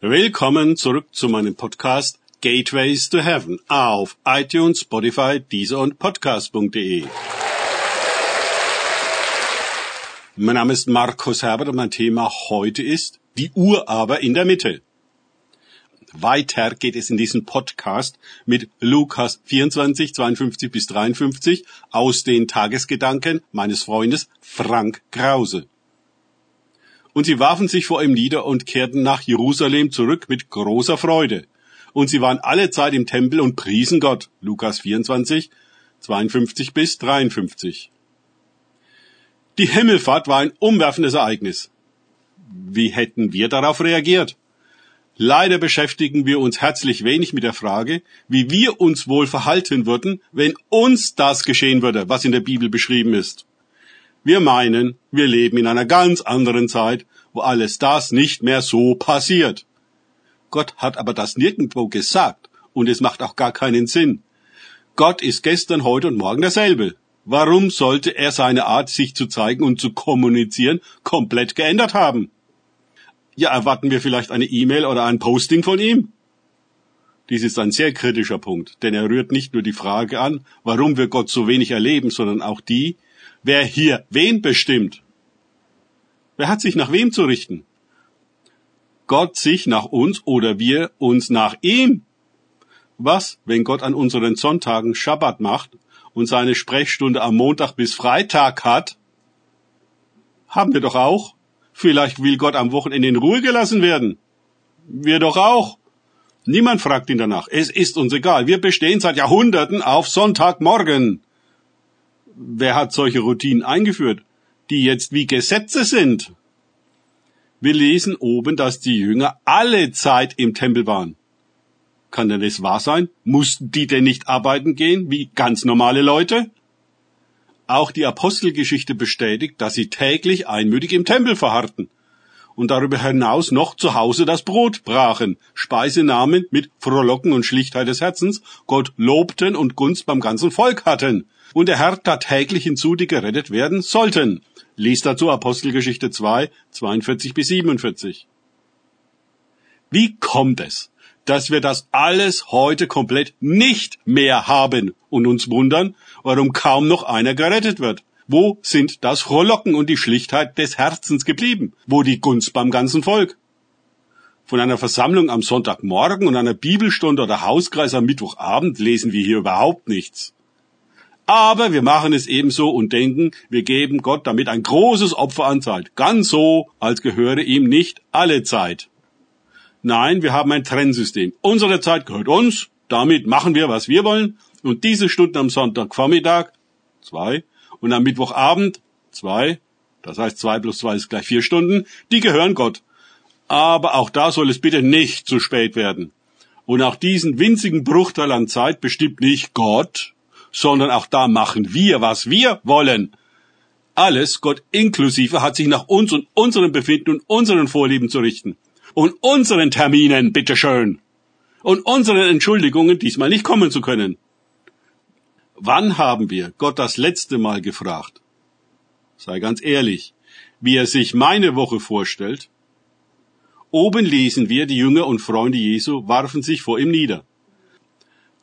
Willkommen zurück zu meinem Podcast Gateways to Heaven auf iTunes, Spotify, Deezer und Podcast.de. Mein Name ist Markus Herbert und mein Thema heute ist die Uhr aber in der Mitte. Weiter geht es in diesem Podcast mit Lukas 24, 52 bis 53 aus den Tagesgedanken meines Freundes Frank Krause. Und sie warfen sich vor ihm nieder und kehrten nach Jerusalem zurück mit großer Freude. Und sie waren alle Zeit im Tempel und priesen Gott. Lukas 24, 52 bis 53. Die Himmelfahrt war ein umwerfendes Ereignis. Wie hätten wir darauf reagiert? Leider beschäftigen wir uns herzlich wenig mit der Frage, wie wir uns wohl verhalten würden, wenn uns das geschehen würde, was in der Bibel beschrieben ist. Wir meinen, wir leben in einer ganz anderen Zeit, wo alles das nicht mehr so passiert. Gott hat aber das nirgendwo gesagt und es macht auch gar keinen Sinn. Gott ist gestern, heute und morgen derselbe. Warum sollte er seine Art, sich zu zeigen und zu kommunizieren, komplett geändert haben? Ja, erwarten wir vielleicht eine E-Mail oder ein Posting von ihm? Dies ist ein sehr kritischer Punkt, denn er rührt nicht nur die Frage an, warum wir Gott so wenig erleben, sondern auch die, wer hier wen bestimmt. Wer hat sich nach wem zu richten? Gott sich nach uns oder wir uns nach ihm? Was, wenn Gott an unseren Sonntagen Schabbat macht und seine Sprechstunde am Montag bis Freitag hat? Haben wir doch auch. Vielleicht will Gott am Wochenende in Ruhe gelassen werden. Wir doch auch. Niemand fragt ihn danach. Es ist uns egal. Wir bestehen seit Jahrhunderten auf Sonntagmorgen wer hat solche Routinen eingeführt, die jetzt wie Gesetze sind? Wir lesen oben, dass die Jünger alle Zeit im Tempel waren. Kann denn das wahr sein? Mussten die denn nicht arbeiten gehen, wie ganz normale Leute? Auch die Apostelgeschichte bestätigt, dass sie täglich einmütig im Tempel verharrten und darüber hinaus noch zu Hause das Brot brachen, Speise nahmen mit Frohlocken und Schlichtheit des Herzens, Gott lobten und Gunst beim ganzen Volk hatten. Und der Herr tat täglich hinzu, die gerettet werden sollten. Lies dazu Apostelgeschichte 2, 42 bis 47. Wie kommt es, dass wir das alles heute komplett nicht mehr haben und uns wundern, warum kaum noch einer gerettet wird? Wo sind das Frohlocken und die Schlichtheit des Herzens geblieben? Wo die Gunst beim ganzen Volk? Von einer Versammlung am Sonntagmorgen und einer Bibelstunde oder Hauskreis am Mittwochabend lesen wir hier überhaupt nichts. Aber wir machen es ebenso und denken, wir geben Gott damit ein großes Opfer an Zeit. Ganz so, als gehöre ihm nicht alle Zeit. Nein, wir haben ein Trennsystem. Unsere Zeit gehört uns, damit machen wir, was wir wollen. Und diese Stunden am Sonntagvormittag, zwei, und am Mittwochabend zwei, das heißt zwei plus zwei ist gleich vier Stunden, die gehören Gott. Aber auch da soll es bitte nicht zu spät werden. Und auch diesen winzigen Bruchteil an Zeit bestimmt nicht Gott, sondern auch da machen wir, was wir wollen. Alles, Gott inklusive, hat sich nach uns und unserem Befinden und unseren Vorlieben zu richten. Und unseren Terminen, bitteschön. Und unseren Entschuldigungen, diesmal nicht kommen zu können. Wann haben wir Gott das letzte Mal gefragt? Sei ganz ehrlich, wie er sich meine Woche vorstellt. Oben lesen wir, die Jünger und Freunde Jesu warfen sich vor ihm nieder.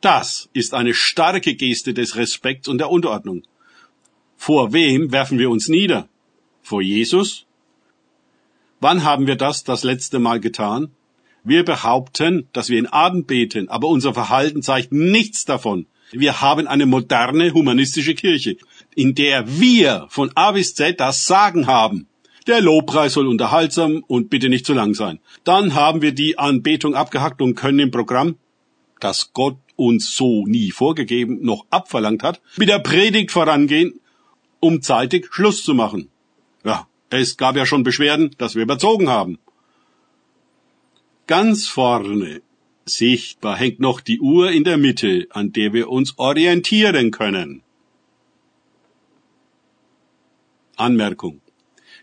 Das ist eine starke Geste des Respekts und der Unterordnung. Vor wem werfen wir uns nieder? Vor Jesus? Wann haben wir das das letzte Mal getan? Wir behaupten, dass wir in Abend beten, aber unser Verhalten zeigt nichts davon. Wir haben eine moderne humanistische Kirche, in der wir von A bis Z das Sagen haben. Der Lobpreis soll unterhaltsam und bitte nicht zu lang sein. Dann haben wir die Anbetung abgehackt und können im Programm, das Gott uns so nie vorgegeben noch abverlangt hat, mit der Predigt vorangehen, um zeitig Schluss zu machen. Ja, es gab ja schon Beschwerden, dass wir überzogen haben. Ganz vorne Sichtbar hängt noch die Uhr in der Mitte, an der wir uns orientieren können. Anmerkung.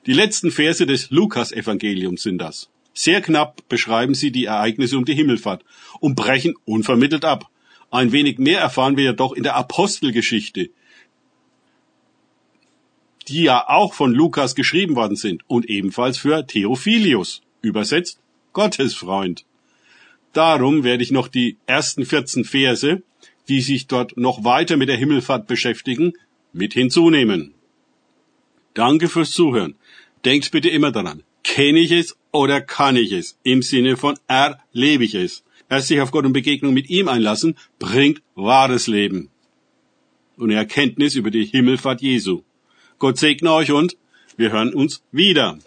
Die letzten Verse des Lukas-Evangeliums sind das. Sehr knapp beschreiben sie die Ereignisse um die Himmelfahrt und brechen unvermittelt ab. Ein wenig mehr erfahren wir jedoch in der Apostelgeschichte, die ja auch von Lukas geschrieben worden sind und ebenfalls für Theophilius, übersetzt Gottesfreund. Darum werde ich noch die ersten 14 Verse, die sich dort noch weiter mit der Himmelfahrt beschäftigen, mit hinzunehmen. Danke fürs Zuhören. Denkt bitte immer daran. Kenne ich es oder kann ich es? Im Sinne von erlebe ich es. Erst sich auf Gott und Begegnung mit ihm einlassen, bringt wahres Leben. Und Erkenntnis über die Himmelfahrt Jesu. Gott segne euch und wir hören uns wieder.